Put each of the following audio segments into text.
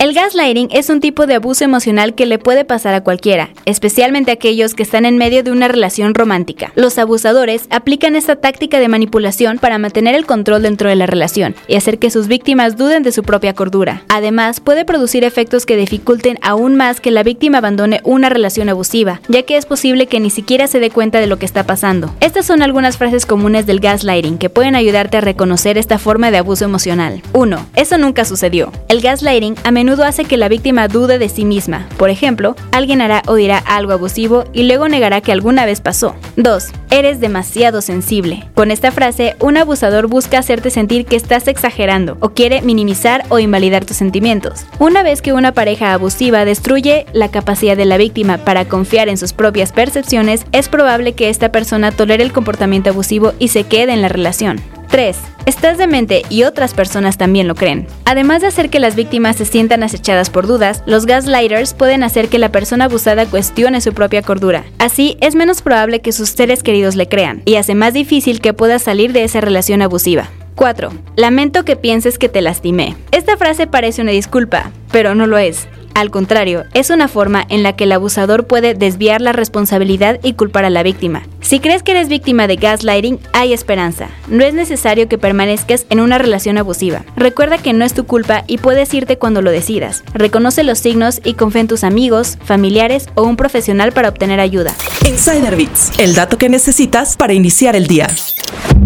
El gaslighting es un tipo de abuso emocional que le puede pasar a cualquiera, especialmente a aquellos que están en medio de una relación romántica. Los abusadores aplican esta táctica de manipulación para mantener el control dentro de la relación y hacer que sus víctimas duden de su propia cordura. Además, puede producir efectos que dificulten aún más que la víctima abandone una relación abusiva, ya que es posible que ni siquiera se dé cuenta de lo que está pasando. Estas son algunas frases comunes del gaslighting que pueden ayudarte a reconocer esta forma de abuso emocional. 1. Eso nunca sucedió. El gaslighting a menudo hace que la víctima dude de sí misma. Por ejemplo, alguien hará o dirá algo abusivo y luego negará que alguna vez pasó. 2. Eres demasiado sensible. Con esta frase, un abusador busca hacerte sentir que estás exagerando o quiere minimizar o invalidar tus sentimientos. Una vez que una pareja abusiva destruye la capacidad de la víctima para confiar en sus propias percepciones, es probable que esta persona tolere el comportamiento abusivo y se quede en la relación. 3. Estás demente y otras personas también lo creen. Además de hacer que las víctimas se sientan acechadas por dudas, los gaslighters pueden hacer que la persona abusada cuestione su propia cordura. Así, es menos probable que sus seres queridos le crean, y hace más difícil que pueda salir de esa relación abusiva. 4. Lamento que pienses que te lastimé. Esta frase parece una disculpa, pero no lo es. Al contrario, es una forma en la que el abusador puede desviar la responsabilidad y culpar a la víctima. Si crees que eres víctima de gaslighting, hay esperanza. No es necesario que permanezcas en una relación abusiva. Recuerda que no es tu culpa y puedes irte cuando lo decidas. Reconoce los signos y confía en tus amigos, familiares o un profesional para obtener ayuda. Insider Bits, el dato que necesitas para iniciar el día.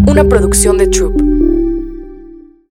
Una producción de Troop.